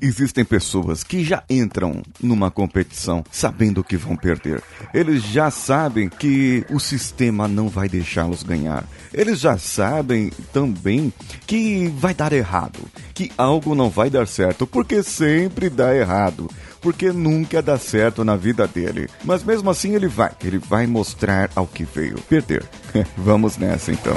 Existem pessoas que já entram numa competição sabendo que vão perder. Eles já sabem que o sistema não vai deixá-los ganhar. Eles já sabem também que vai dar errado, que algo não vai dar certo, porque sempre dá errado porque nunca dá certo na vida dele. Mas mesmo assim ele vai, ele vai mostrar ao que veio perder. Vamos nessa então.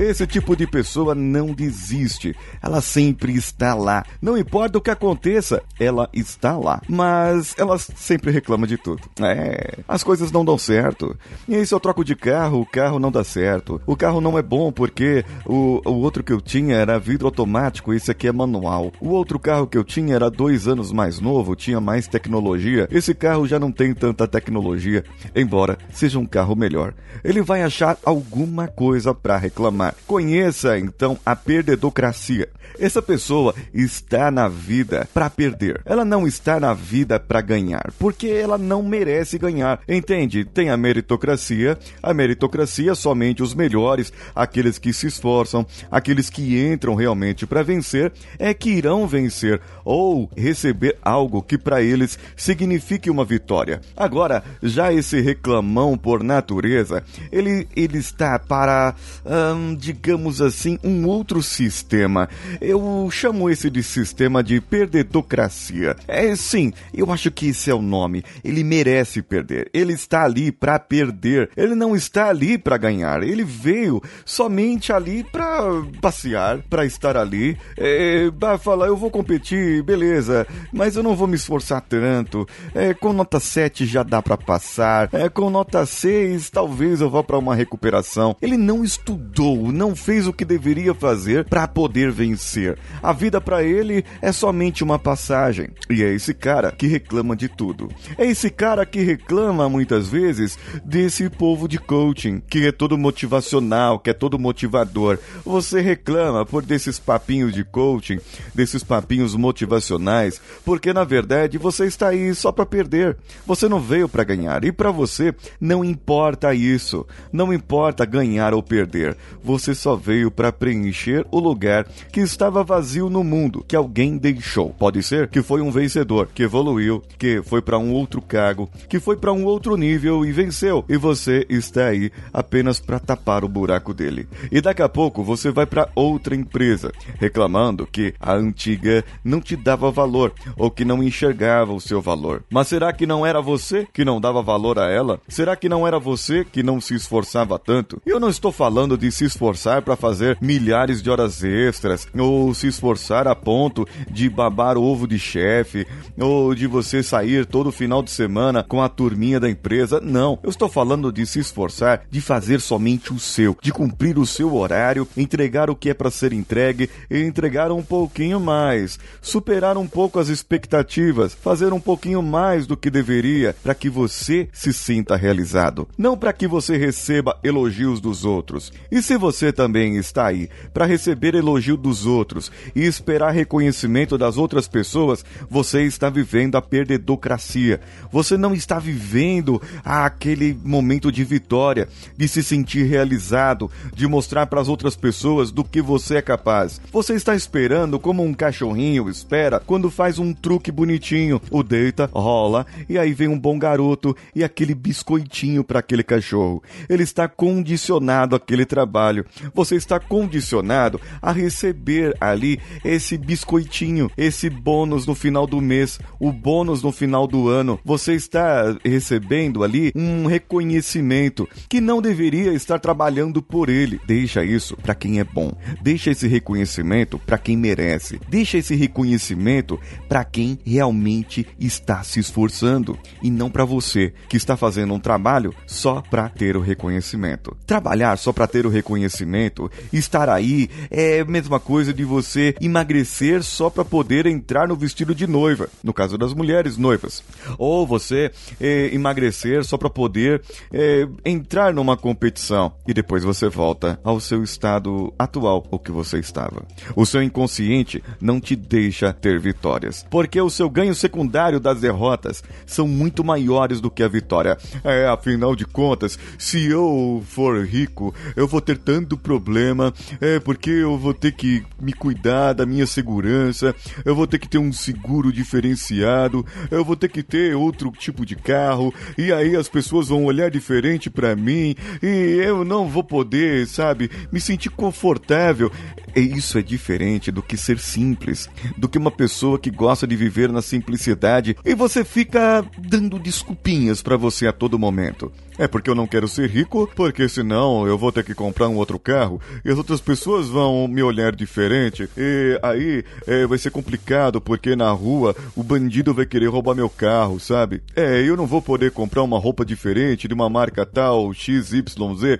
Esse tipo de pessoa não desiste. Ela sempre está lá. Não importa o que aconteça, ela está lá. Mas ela sempre reclama de tudo. É, as coisas não dão certo. E aí, se eu troco de carro, o carro não dá certo. O carro não é bom porque o, o outro que eu tinha era vidro automático, esse aqui é manual. O outro carro que eu tinha era dois anos mais novo, tinha mais tecnologia. Esse carro já não tem tanta tecnologia, embora seja um carro melhor. Ele vai achar alguma coisa para reclamar. Conheça então a perdedocracia. Essa pessoa está na vida para perder. Ela não está na vida para ganhar, porque ela não merece ganhar. Entende? Tem a meritocracia. A meritocracia somente os melhores, aqueles que se esforçam, aqueles que entram realmente para vencer, é que irão vencer ou receber algo que para eles signifique uma vitória. Agora, já esse reclamão por natureza, ele, ele está para, hum, digamos assim, um outro sistema. Eu chamo esse de sistema de perdedocracia. É sim, eu acho que esse é o nome. Ele merece perder. Ele está ali para perder. Ele não está ali para ganhar. Ele veio somente ali para passear, para estar ali, é, para falar eu vou competir, beleza, mas eu não vou me esforçar tanto. É, com nota 7 já dá para passar. É, com nota 6 talvez eu vá para uma recuperação. Ele não estudou, não fez o que deveria fazer para poder vencer. A vida para ele é somente uma passagem. E é esse cara que reclama de tudo. É esse cara que reclama muitas vezes desse povo de coaching, que é todo motivacional, que é todo motivador. Você reclama por desses papinhos de coaching, desses papinhos motivacionais, porque na verdade você está aí só para perder. Você não veio para ganhar e para você não importa isso. Não importa ganhar ou perder. Você só veio para preencher o lugar que estava vazio no mundo que alguém deixou. Pode ser que foi um vencedor, que evoluiu, que foi para um outro cargo, que foi para um outro nível e venceu. E você está aí apenas para tapar o buraco dele. E daqui a pouco você vai para outra empresa, reclamando que a antiga não te dava valor ou que não enxergava o seu valor. Mas será que não era você que não dava valor a ela? Será que não era você que não se esforçava tanto? Eu não estou falando de se esforçar para fazer milhares de horas extras ou ou se esforçar a ponto de babar ovo de chefe, ou de você sair todo final de semana com a turminha da empresa. Não, eu estou falando de se esforçar, de fazer somente o seu, de cumprir o seu horário, entregar o que é para ser entregue e entregar um pouquinho mais, superar um pouco as expectativas, fazer um pouquinho mais do que deveria para que você se sinta realizado, não para que você receba elogios dos outros. E se você também está aí para receber elogio dos outros e esperar reconhecimento das outras pessoas, você está vivendo a perdedocracia. Você não está vivendo aquele momento de vitória, de se sentir realizado, de mostrar para as outras pessoas do que você é capaz. Você está esperando como um cachorrinho espera quando faz um truque bonitinho, o deita, rola e aí vem um bom garoto e aquele biscoitinho para aquele cachorro. Ele está condicionado àquele trabalho. Você está condicionado a receber ali esse biscoitinho, esse bônus no final do mês, o bônus no final do ano. Você está recebendo ali um reconhecimento que não deveria estar trabalhando por ele. Deixa isso para quem é bom. Deixa esse reconhecimento para quem merece. Deixa esse reconhecimento para quem realmente está se esforçando e não para você que está fazendo um trabalho só para ter o reconhecimento. Trabalhar só para ter o reconhecimento emagrecimento, estar aí é a mesma coisa de você emagrecer só para poder entrar no vestido de noiva, no caso das mulheres noivas, ou você é, emagrecer só para poder é, entrar numa competição e depois você volta ao seu estado atual, o que você estava. O seu inconsciente não te deixa ter vitórias, porque o seu ganho secundário das derrotas são muito maiores do que a vitória. É, afinal de contas, se eu for rico, eu vou ter tanto problema, é porque eu vou ter que me cuidar da minha segurança, eu vou ter que ter um seguro diferenciado, eu vou ter que ter outro tipo de carro, e aí as pessoas vão olhar diferente para mim, e eu não vou poder, sabe, me sentir confortável. E isso é diferente do que ser simples, do que uma pessoa que gosta de viver na simplicidade e você fica dando desculpinhas para você a todo momento. É porque eu não quero ser rico, porque senão eu vou ter que comprar um outro carro e as outras pessoas vão me olhar diferente. E aí é, vai ser complicado porque na rua o bandido vai querer roubar meu carro, sabe? É, eu não vou poder comprar uma roupa diferente de uma marca tal, XYZ,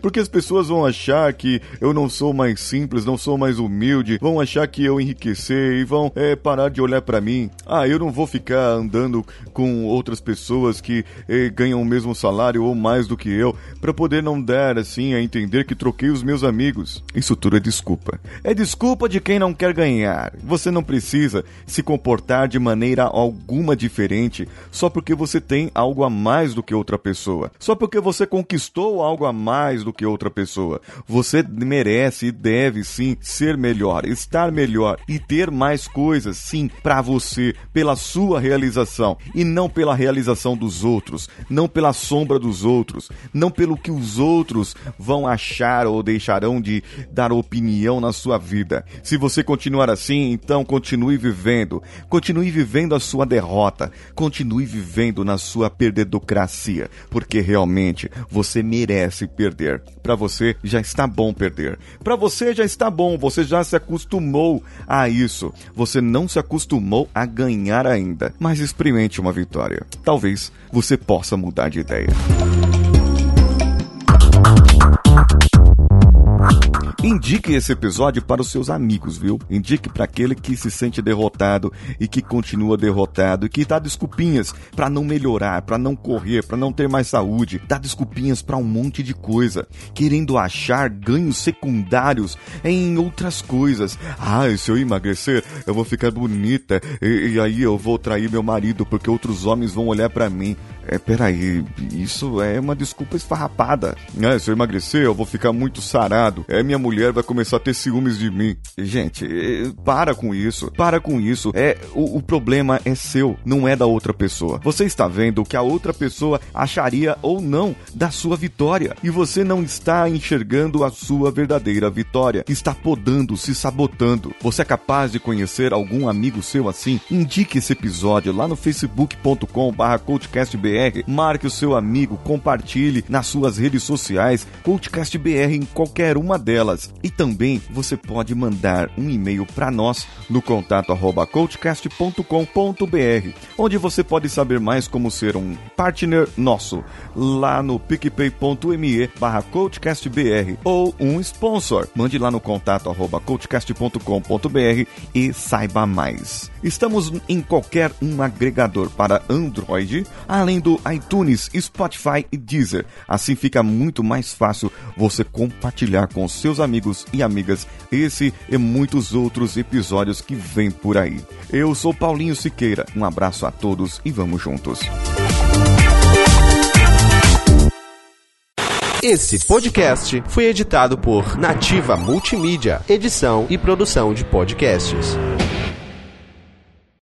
porque as pessoas vão achar que eu não sou mais simples, não sou mais humilde, vão achar que eu enriquecer e vão é, parar de olhar para mim. Ah, eu não vou ficar andando com outras pessoas que é, ganham o mesmo salário ou mais do que eu, para poder não dar assim a entender que troquei os meus amigos. Isso tudo é desculpa. É desculpa de quem não quer ganhar. Você não precisa se comportar de maneira alguma diferente só porque você tem algo a mais do que outra pessoa. Só porque você conquistou algo a mais do que outra pessoa. Você merece e deve sim ser melhor, estar melhor e ter mais coisas sim para você, pela sua realização e não pela realização dos outros, não pela sombra dos outros não pelo que os outros vão achar ou deixarão de dar opinião na sua vida. Se você continuar assim, então continue vivendo, continue vivendo a sua derrota, continue vivendo na sua perdedocracia, porque realmente você merece perder. Para você já está bom perder. Para você já está bom, você já se acostumou a isso. Você não se acostumou a ganhar ainda, mas experimente uma vitória. Talvez você possa mudar de ideia. Indique esse episódio para os seus amigos, viu? Indique para aquele que se sente derrotado e que continua derrotado e que dá desculpinhas para não melhorar, para não correr, para não ter mais saúde, dá desculpinhas para um monte de coisa, querendo achar ganhos secundários em outras coisas. Ah, se eu emagrecer, eu vou ficar bonita e, e aí eu vou trair meu marido porque outros homens vão olhar para mim. É, peraí, isso é uma desculpa esfarrapada. É, se eu emagrecer, eu vou ficar muito sarado. É, minha mulher vai começar a ter ciúmes de mim. Gente, é, para com isso. Para com isso. É, o, o problema é seu, não é da outra pessoa. Você está vendo o que a outra pessoa acharia ou não da sua vitória. E você não está enxergando a sua verdadeira vitória. Está podando, se sabotando. Você é capaz de conhecer algum amigo seu assim? Indique esse episódio lá no facebook.com/coachcastbr marque o seu amigo, compartilhe nas suas redes sociais, CoachCastBR em qualquer uma delas. E também você pode mandar um e-mail para nós no contato arroba coachcast.com.br, onde você pode saber mais como ser um partner nosso lá no picpay.me barra coachcastbr ou um sponsor. Mande lá no contato arroba coachcast.com.br e saiba mais. Estamos em qualquer um agregador para Android, além do iTunes, Spotify e Deezer. Assim fica muito mais fácil você compartilhar com seus amigos e amigas esse e muitos outros episódios que vem por aí. Eu sou Paulinho Siqueira. Um abraço a todos e vamos juntos. Esse podcast foi editado por Nativa Multimídia, edição e produção de podcasts.